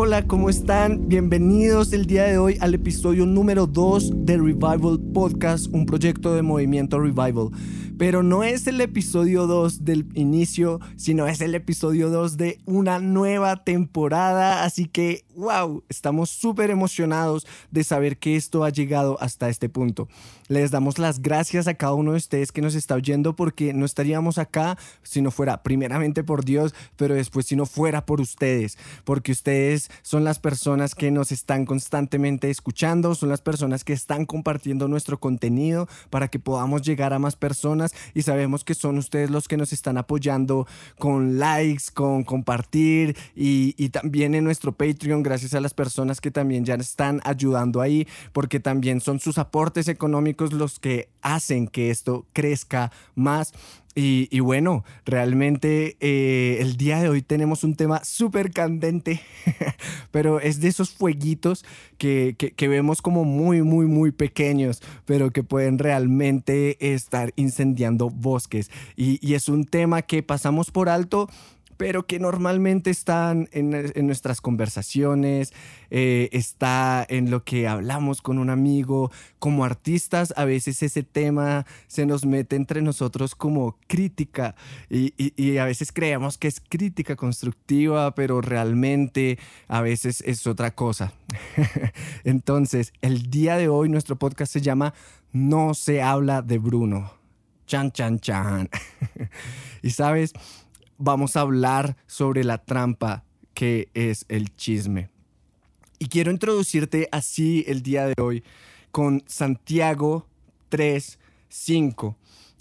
Hola, ¿cómo están? Bienvenidos el día de hoy al episodio número 2 de Revival Podcast, un proyecto de movimiento Revival. Pero no es el episodio 2 del inicio, sino es el episodio 2 de una nueva temporada. Así que, wow, estamos súper emocionados de saber que esto ha llegado hasta este punto. Les damos las gracias a cada uno de ustedes que nos está oyendo porque no estaríamos acá si no fuera primeramente por Dios, pero después si no fuera por ustedes, porque ustedes son las personas que nos están constantemente escuchando, son las personas que están compartiendo nuestro contenido para que podamos llegar a más personas y sabemos que son ustedes los que nos están apoyando con likes, con compartir y, y también en nuestro Patreon, gracias a las personas que también ya están ayudando ahí, porque también son sus aportes económicos los que hacen que esto crezca más. Y, bueno, realmente eh, el día de hoy tenemos un tema súper candente, pero es de esos fueguitos que, que, vemos como muy, muy, muy pequeños, pero que pueden realmente estar incendiando bosques. Y, y es un tema que pasamos por alto pero que normalmente están en, nuestras conversaciones, eh, está en lo que hablamos con un amigo. Como artistas, a veces ese tema se nos mete entre nosotros como crítica y, y a veces creemos que es crítica constructiva, pero realmente a veces es otra cosa. Entonces, el día de hoy nuestro podcast se llama No se habla de Bruno. Chan, chan, chan. y sabes, vamos a hablar sobre la trampa que es el chisme. Y quiero introducirte así el día de hoy con Santiago 3, 5.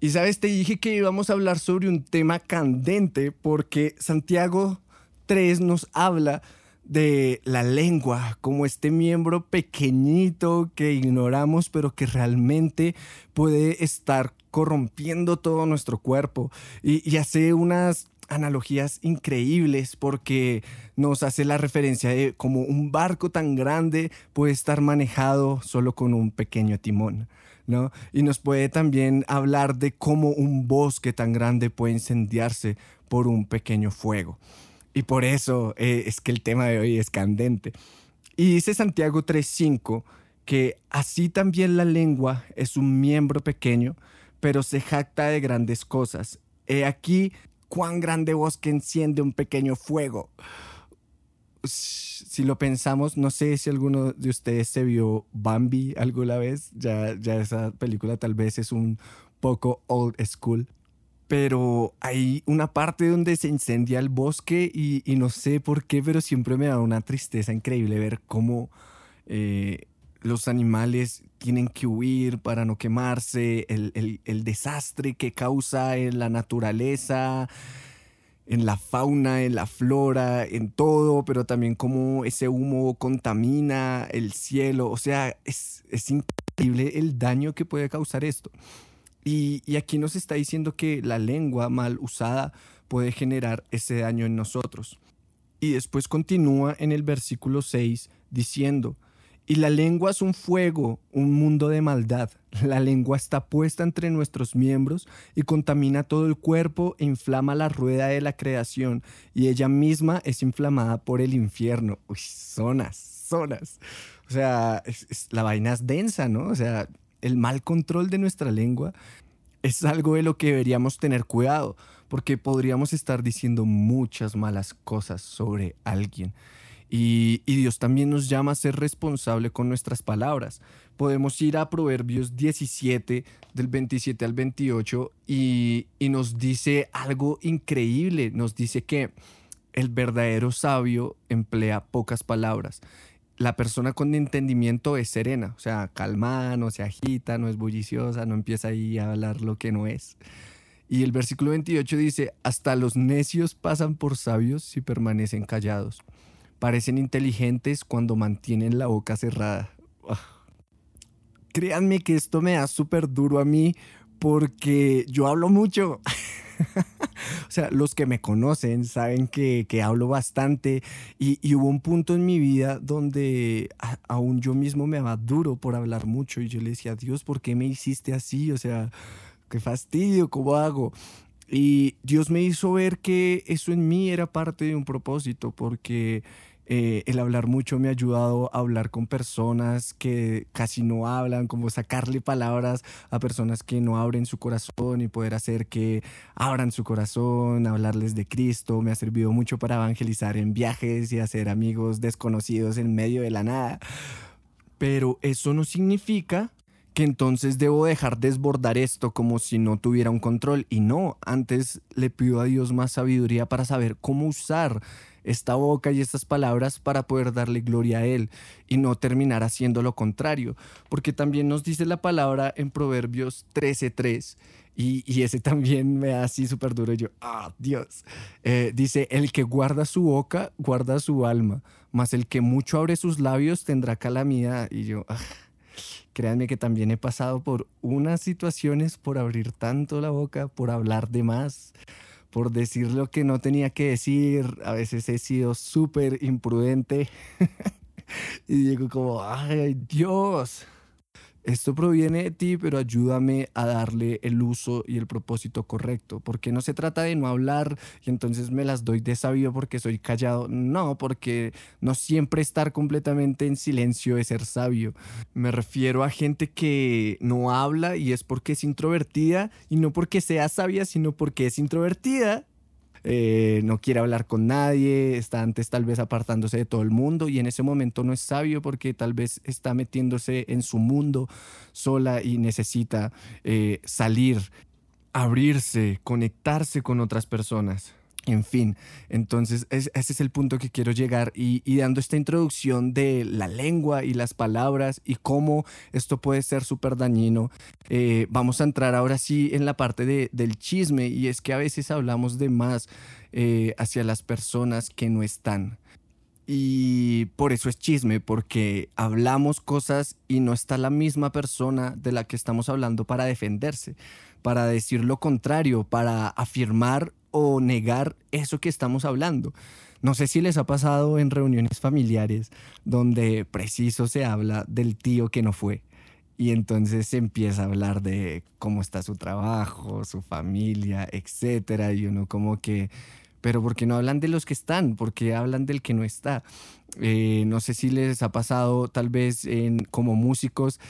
Y sabes, te dije que íbamos a hablar sobre un tema candente porque Santiago 3 nos habla de la lengua como este miembro pequeñito que ignoramos pero que realmente puede estar corrompiendo todo nuestro cuerpo y, y hace unas analogías increíbles porque nos hace la referencia de cómo un barco tan grande puede estar manejado solo con un pequeño timón. ¿No? Y nos puede también hablar de cómo un bosque tan grande puede incendiarse por un pequeño fuego. Y por eso eh, es que el tema de hoy es candente. Y dice Santiago 3.5 que así también la lengua es un miembro pequeño, pero se jacta de grandes cosas. He aquí cuán grande bosque enciende un pequeño fuego. Si lo pensamos, no sé si alguno de ustedes se vio Bambi alguna vez, ya, ya esa película tal vez es un poco old school, pero hay una parte donde se incendia el bosque y, no sé por qué, pero siempre me da una tristeza increíble ver cómo eh, los animales tienen que huir para no quemarse, el, desastre que causa en la naturaleza, en la fauna, en la flora, en todo, pero también cómo ese humo contamina el cielo. O sea, es, increíble el daño que puede causar esto. Y, y aquí nos está diciendo que la lengua mal usada puede generar ese daño en nosotros. Y después continúa en el versículo 6 diciendo, y la lengua es un fuego, un mundo de maldad. La lengua está puesta entre nuestros miembros y contamina todo el cuerpo e inflama la rueda de la creación. Y ella misma es inflamada por el infierno. Uy, zonas, zonas. O sea, la vaina es densa, ¿no? O sea, el mal control de nuestra lengua es algo de lo que deberíamos tener cuidado, porque podríamos estar diciendo muchas malas cosas sobre alguien. Y, Dios también nos llama a ser responsable con nuestras palabras. Podemos ir a Proverbios 17, del 27 al 28, y, y nos dice algo increíble. Nos dice que el verdadero sabio emplea pocas palabras. La persona con entendimiento es serena, o sea, calmada, no se agita, no es bulliciosa, no empieza ahí a hablar lo que no es. Y el versículo 28 dice, hasta los necios pasan por sabios si permanecen callados parecen inteligentes cuando mantienen la boca cerrada. Ah. Créanme que esto me da súper duro a mí porque yo hablo mucho. O sea, los que me conocen saben que, hablo bastante y, hubo un punto en mi vida donde aún yo mismo me daba duro por hablar mucho y yo le decía, Dios, ¿por qué me hiciste así? O sea, qué fastidio, ¿cómo hago? Y Dios me hizo ver que eso en mí era parte de un propósito, porque eh, el hablar mucho me ha ayudado a hablar con personas que casi no hablan, como sacarle palabras a personas que no abren su corazón y poder hacer que abran su corazón, hablarles de Cristo. Me ha servido mucho para evangelizar en viajes y hacer amigos desconocidos en medio de la nada. Pero eso no significa que entonces debo dejar desbordar esto como si no tuviera un control. Y no, antes le pido a Dios más sabiduría para saber cómo usar esta boca y estas palabras para poder darle gloria a Él y no terminar haciendo lo contrario. Porque también nos dice la palabra en Proverbios 13:3. Y, y, ese también me da así súper duro. Yo, ah, Dios. Eh, dice, el que guarda su boca, guarda su alma, mas el que mucho abre sus labios tendrá calamidad. Y yo, ah, Créanme que también he pasado por unas situaciones por abrir tanto la boca, por hablar de más, por decir lo que no tenía que decir. A veces he sido súper imprudente y digo como, ay Dios, esto proviene de ti, pero ayúdame a darle el uso y el propósito correcto, porque no se trata de no hablar y entonces me las doy de sabio porque soy callado, no, porque no siempre estar completamente en silencio es ser sabio. Me refiero a gente que no habla y es porque es introvertida y no porque sea sabia, sino porque es introvertida eh, no quiere hablar con nadie, está antes tal vez apartándose de todo el mundo y en ese momento no es sabio porque tal vez está metiéndose en su mundo sola y necesita eh, salir, abrirse, conectarse con otras personas. En fin, entonces ese es el punto que quiero llegar y, dando esta introducción de la lengua y las palabras y cómo esto puede ser súper dañino, eh, vamos a entrar ahora sí en la parte de, del chisme y es que a veces hablamos de más eh, hacia las personas que no están. Y por eso es chisme, porque hablamos cosas y no está la misma persona de la que estamos hablando para defenderse, para decir lo contrario, para afirmar o negar eso que estamos hablando. No sé si les ha pasado en reuniones familiares donde preciso se habla del tío que no fue y entonces se empieza a hablar de cómo está su trabajo, su familia, etcétera y uno como que pero ¿por qué no hablan de los que están? ¿Por qué hablan del que no está? Eh, no sé si les ha pasado tal vez en, como músicos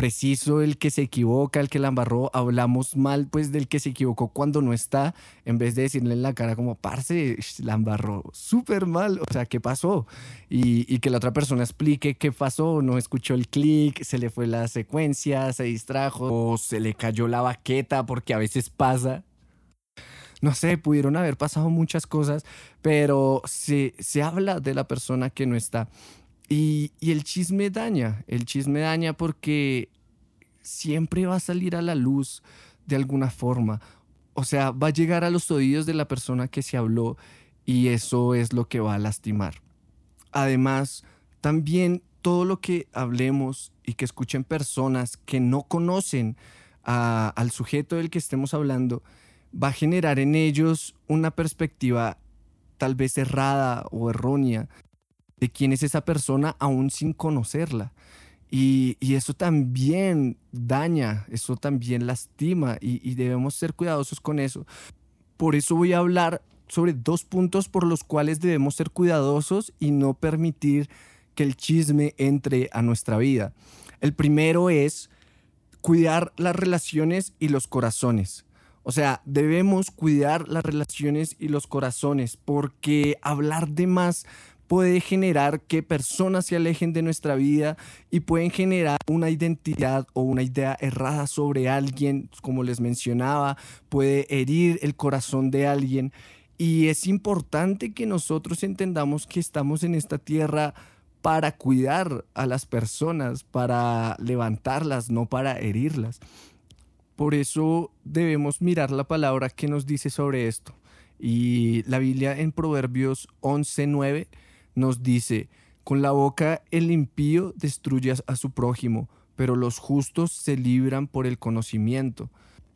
preciso el que se equivoca, el que la embarró, hablamos mal pues del que se equivocó cuando no está, en vez de decirle en la cara como, parce, la embarró súper mal, o sea, ¿qué pasó? Y, que la otra persona explique qué pasó, no escuchó el clic, se le fue la secuencia, se distrajo, o se le cayó la baqueta, porque a veces pasa. No sé, pudieron haber pasado muchas cosas, pero se, se habla de la persona que no está. Y, el chisme daña, el chisme daña porque siempre va a salir a la luz de alguna forma. O sea, va a llegar a los oídos de la persona que se habló y eso es lo que va a lastimar. Además, también todo lo que hablemos y que escuchen personas que no conocen al sujeto del que estemos hablando, va a generar en ellos una perspectiva tal vez errada o errónea de quién es esa persona aún sin conocerla. Y, eso también daña, eso también lastima y, y debemos ser cuidadosos con eso. Por eso voy a hablar sobre dos puntos por los cuales debemos ser cuidadosos y no permitir que el chisme entre a nuestra vida. El primero es cuidar las relaciones y los corazones. O sea, debemos cuidar las relaciones y los corazones porque hablar de más puede generar que personas se alejen de nuestra vida y pueden generar una identidad o una idea errada sobre alguien, como les mencionaba, puede herir el corazón de alguien. Y es importante que nosotros entendamos que estamos en esta tierra para cuidar a las personas, para levantarlas, no para herirlas. Por eso debemos mirar la palabra que nos dice sobre esto. Y la Biblia en Proverbios 11:9 nos dice, con la boca el impío destruye a su prójimo, pero los justos se libran por el conocimiento.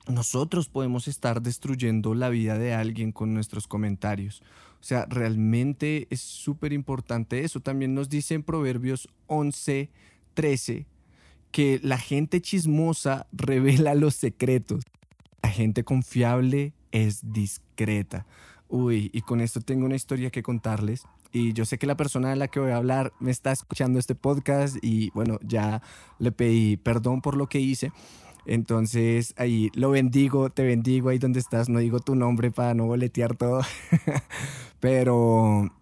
nosotros podemos estar destruyendo la vida de alguien con nuestros comentarios. O sea, realmente es súper importante eso. También nos dice en Proverbios 11, 13, que la gente chismosa revela los secretos. La gente confiable es discreta. Uy, y con esto tengo una historia que contarles. Y yo sé que la persona de la que voy a hablar me está escuchando este podcast y bueno, ya le pedí perdón por lo que hice. Entonces ahí lo bendigo, te bendigo ahí donde estás, no digo tu nombre para no boletear todo, pero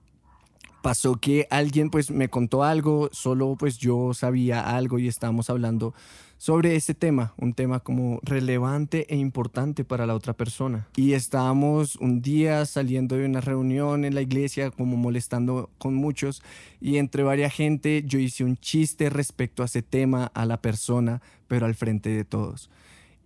pasó que alguien pues me contó algo, solo pues yo sabía algo y estábamos hablando sobre ese tema, un tema como relevante e importante para la otra persona. Y estábamos un día saliendo de una reunión en la iglesia, como molestando con muchos, y entre varias gente yo hice un chiste respecto a ese tema a la persona, pero al frente de todos.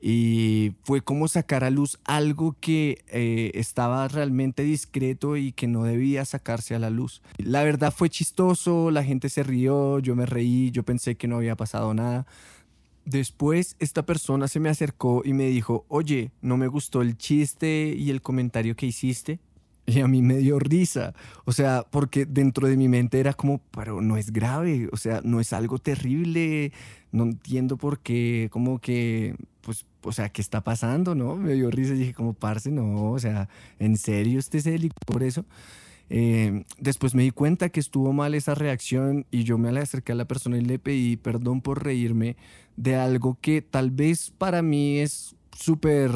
Y fue como sacar a luz algo que eh, estaba realmente discreto y que no debía sacarse a la luz. La verdad fue chistoso, la gente se rió, yo me reí, yo pensé que no había pasado nada Después esta persona se me acercó y me dijo, oye, no me gustó el chiste y el comentario que hiciste. Y a mí me dio risa, o sea, porque dentro de mi mente era como, pero no es grave, o sea, no es algo terrible, no entiendo por qué, como que, pues, o sea, ¿qué está pasando, no? Me dio risa y dije, como, parce, no, o sea, ¿en serio usted se delicó por eso? Eh, después me di cuenta que estuvo mal esa reacción y yo me acerqué a la persona y le pedí perdón por reírme de algo que tal vez para mí es súper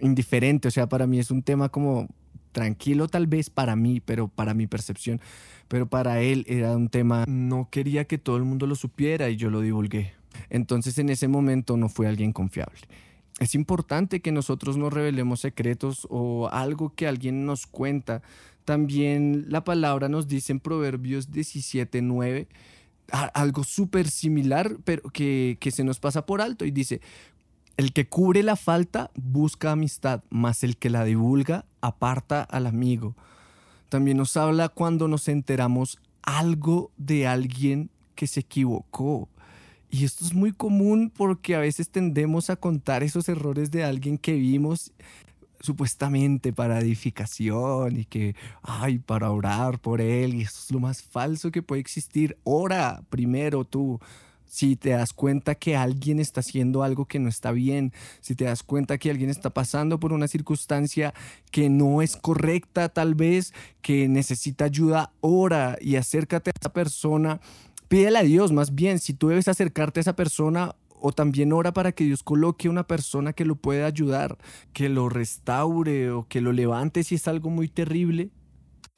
indiferente, o sea, para mí es un tema como tranquilo tal vez para mí, pero para mi percepción, pero para él era un tema, no quería que todo el mundo lo supiera y yo lo divulgué. Entonces en ese momento no fue alguien confiable. Es importante que nosotros no revelemos secretos o algo que alguien nos cuenta también la palabra nos dice en Proverbios 17.9 algo súper similar, pero que, que se nos pasa por alto y dice, el que cubre la falta busca amistad, mas el que la divulga aparta al amigo. También nos habla cuando nos enteramos algo de alguien que se equivocó. Y esto es muy común porque a veces tendemos a contar esos errores de alguien que vimos supuestamente para edificación y que, ay, para orar por él, y eso es lo más falso que puede existir. Ora primero tú. Si te das cuenta que alguien está haciendo algo que no está bien, si te das cuenta que alguien está pasando por una circunstancia que no es correcta tal vez, que necesita ayuda, ora y acércate a esa persona. Pídele a Dios más bien, si tú debes acercarte a esa persona, o también ora para que Dios coloque una persona que lo pueda ayudar, que lo restaure o que lo levante si es algo muy terrible.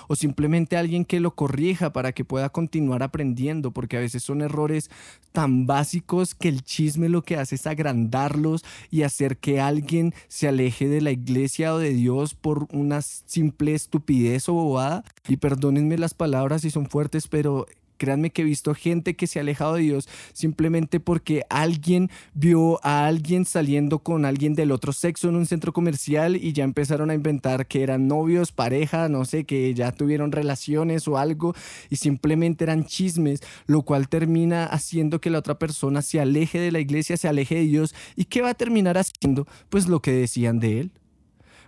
O simplemente alguien que lo corrija para que pueda continuar aprendiendo, porque a veces son errores tan básicos que el chisme lo que hace es agrandarlos y hacer que alguien se aleje de la iglesia o de Dios por una simple estupidez o bobada. Y perdónenme las palabras si son fuertes, pero Créanme que he visto gente que se ha alejado de Dios simplemente porque alguien vio a alguien saliendo con alguien del otro sexo en un centro comercial y ya empezaron a inventar que eran novios, pareja, no sé, que ya tuvieron relaciones o algo y simplemente eran chismes, lo cual termina haciendo que la otra persona se aleje de la iglesia, se aleje de Dios y ¿qué va a terminar haciendo? Pues lo que decían de él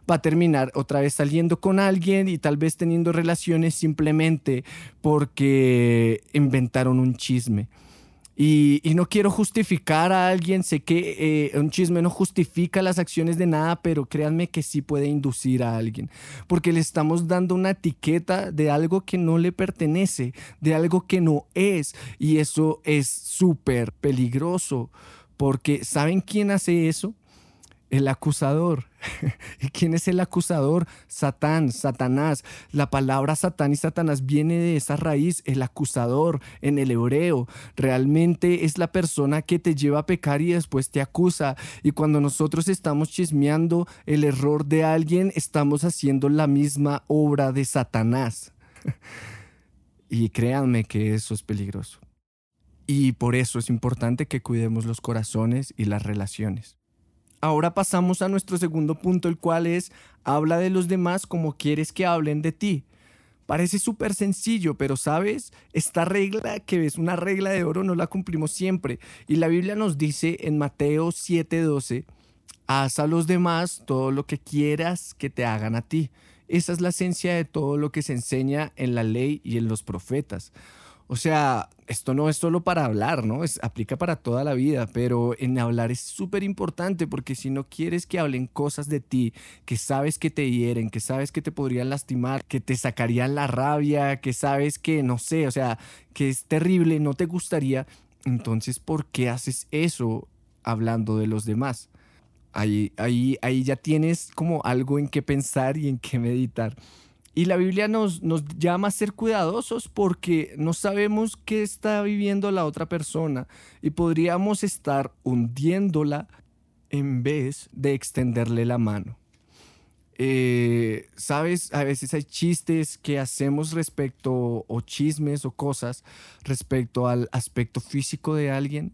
va a terminar otra vez saliendo con alguien y tal vez teniendo relaciones simplemente porque inventaron un chisme. Y, no quiero justificar a alguien, sé que eh, un chisme no justifica las acciones de nada, pero créanme que sí puede inducir a alguien, porque le estamos dando una etiqueta de algo que no le pertenece, de algo que no es, y eso es súper peligroso, porque ¿saben quién hace eso? El acusador. ¿Y quién es el acusador? Satán, Satanás. La palabra Satán y Satanás viene de esa raíz, el acusador en el hebreo. Realmente es la persona que te lleva a pecar y después te acusa. Y cuando nosotros estamos chismeando el error de alguien, estamos haciendo la misma obra de Satanás. y créanme que eso es peligroso. Y por eso es importante que cuidemos los corazones y las relaciones. Ahora pasamos a nuestro segundo punto, el cual es, habla de los demás como quieres que hablen de ti. Parece súper sencillo, pero sabes, esta regla que es una regla de oro no la cumplimos siempre. Y la Biblia nos dice en Mateo 7:12 haz a los demás todo lo que quieras que te hagan a ti. Esa es la esencia de todo lo que se enseña en la ley y en los profetas. O sea, esto no es solo para hablar, ¿no? Es, aplica para toda la vida, pero en hablar es súper importante porque si no quieres que hablen cosas de ti, que sabes que te hieren, que sabes que te podrían lastimar, que te sacarían la rabia, que sabes que, no sé, o sea, que es terrible, no te gustaría, entonces, ¿por qué haces eso hablando de los demás? Ahí, ahí, ahí ya tienes como algo en qué pensar y en qué meditar. Y la Biblia nos, nos llama a ser cuidadosos porque no sabemos qué está viviendo la otra persona y podríamos estar hundiéndola en vez de extenderle la mano. Eh, Sabes, a veces hay chistes que hacemos respecto o chismes o cosas respecto al aspecto físico de alguien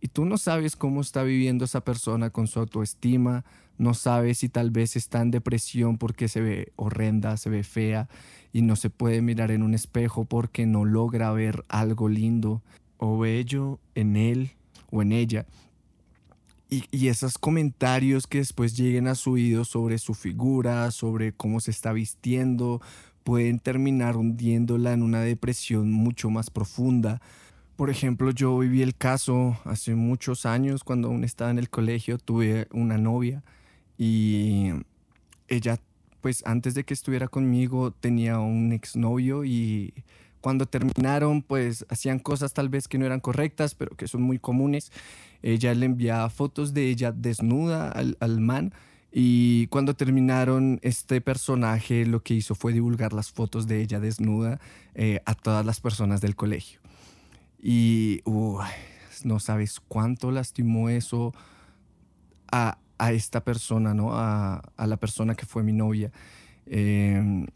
y tú no sabes cómo está viviendo esa persona con su autoestima, no sabe si tal vez está en depresión porque se ve horrenda, se ve fea y no se puede mirar en un espejo porque no logra ver algo lindo o bello en él o en ella. Y, esos comentarios que después lleguen a su oído sobre su figura, sobre cómo se está vistiendo, pueden terminar hundiéndola en una depresión mucho más profunda. Por ejemplo, yo viví el caso hace muchos años cuando aún estaba en el colegio, tuve una novia y ella, pues antes de que estuviera conmigo, tenía un exnovio y cuando terminaron, pues hacían cosas tal vez que no eran correctas, pero que son muy comunes. Ella le enviaba fotos de ella desnuda al, al man. Y cuando terminaron, este personaje lo que hizo fue divulgar las fotos de ella desnuda eh, a todas las personas del colegio. Y no sabes cuánto lastimó eso a, a esta persona, ¿no? A, a, la persona que fue mi novia. Eh,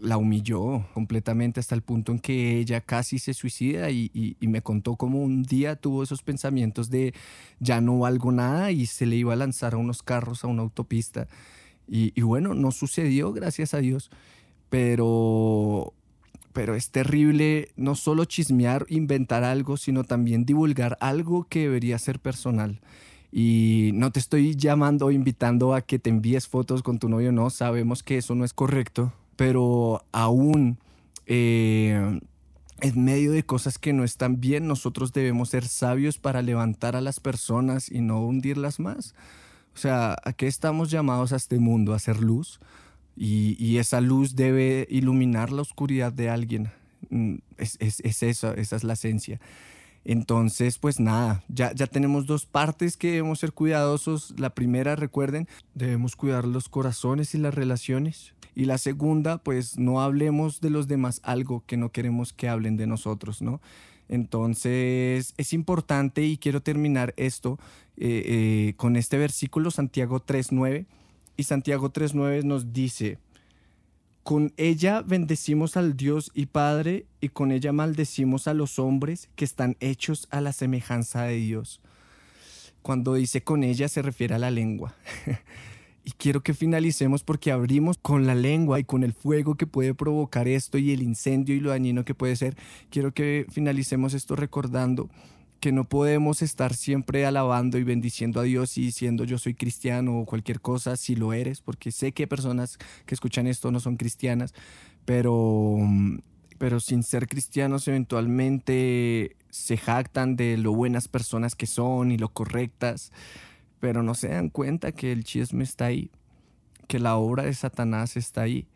la humilló completamente hasta el punto en que ella casi se suicida y, y, y, me contó cómo un día tuvo esos pensamientos de ya no valgo nada y se le iba a lanzar a unos carros a una autopista. Y, y bueno, no sucedió, gracias a Dios, pero, pero es terrible no solo chismear, inventar algo, sino también divulgar algo que debería ser personal. Y no te estoy llamando o invitando a que te envíes fotos con tu novio, no, sabemos que eso no es correcto, pero aún eh, en medio de cosas que no están bien, nosotros debemos ser sabios para levantar a las personas y no hundirlas más. O sea, ¿a qué estamos llamados a este mundo? ¿A hacer luz? Y, esa luz debe iluminar la oscuridad de alguien. Mm, es, es, es eso, esa es la esencia. Entonces, pues nada, ya, ya tenemos dos partes que debemos ser cuidadosos. La primera, recuerden, debemos cuidar los corazones y las relaciones. Y la segunda, pues no hablemos de los demás algo que no queremos que hablen de nosotros, ¿no? Entonces es importante y quiero terminar esto eh, eh, con este versículo, Santiago 3.9. Y Santiago 3.9 nos dice, con ella bendecimos al Dios y Padre, y con ella maldecimos a los hombres que están hechos a la semejanza de Dios. Cuando dice con ella se refiere a la lengua. y quiero que finalicemos porque abrimos con la lengua y con el fuego que puede provocar esto y el incendio y lo dañino que puede ser. Quiero que finalicemos esto recordando que no podemos estar siempre alabando y bendiciendo a Dios y diciendo yo soy cristiano o cualquier cosa si lo eres, porque sé que personas que escuchan esto no son cristianas, pero, pero sin ser cristianos eventualmente se jactan de lo buenas personas que son y lo correctas, pero no se dan cuenta que el chisme está ahí, que la obra de Satanás está ahí.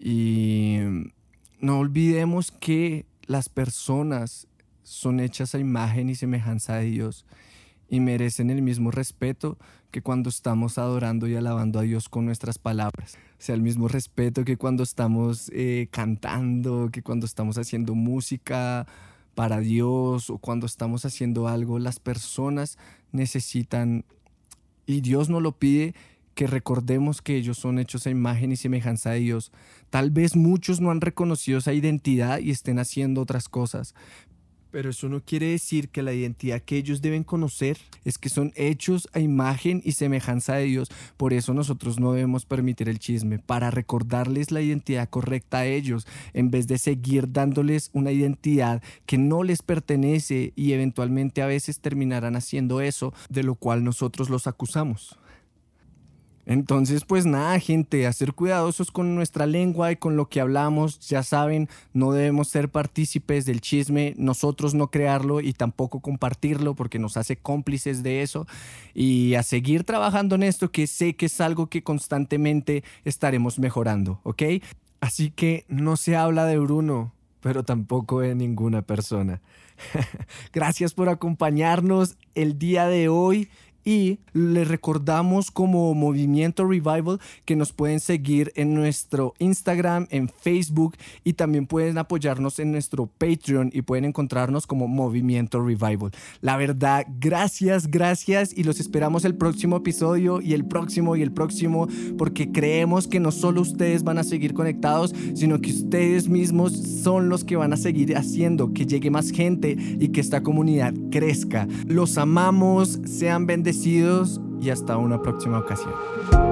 Y no olvidemos que las personas son hechas a imagen y semejanza de Dios y merecen el mismo respeto que cuando estamos adorando y alabando a Dios con nuestras palabras. O sea, el mismo respeto que cuando estamos eh, cantando, que cuando estamos haciendo música para Dios o cuando estamos haciendo algo, las personas necesitan, y Dios nos lo pide, que recordemos que ellos son hechos a imagen y semejanza de Dios. Tal vez muchos no han reconocido esa identidad y estén haciendo otras cosas, pero eso no quiere decir que la identidad que ellos deben conocer es que son hechos a imagen y semejanza de Dios. Por eso nosotros no debemos permitir el chisme, para recordarles la identidad correcta a ellos, en vez de seguir dándoles una identidad que no les pertenece y eventualmente a veces terminarán haciendo eso de lo cual nosotros los acusamos. Entonces, pues nada, gente, a ser cuidadosos con nuestra lengua y con lo que hablamos. Ya saben, no debemos ser partícipes del chisme, nosotros no crearlo y tampoco compartirlo porque nos hace cómplices de eso. Y a seguir trabajando en esto, que sé que es algo que constantemente estaremos mejorando, ¿ok? Así que no se habla de Bruno, pero tampoco de ninguna persona. Gracias por acompañarnos el día de hoy y les recordamos como Movimiento Revival que nos pueden seguir en nuestro Instagram, en Facebook y también pueden apoyarnos en nuestro Patreon y pueden encontrarnos como Movimiento Revival. La verdad, gracias, gracias y los esperamos el próximo episodio y el próximo y el próximo porque creemos que no solo ustedes van a seguir conectados, sino que ustedes mismos son los que van a seguir haciendo que llegue más gente y que esta comunidad crezca. Los amamos, sean y hasta una próxima ocasión.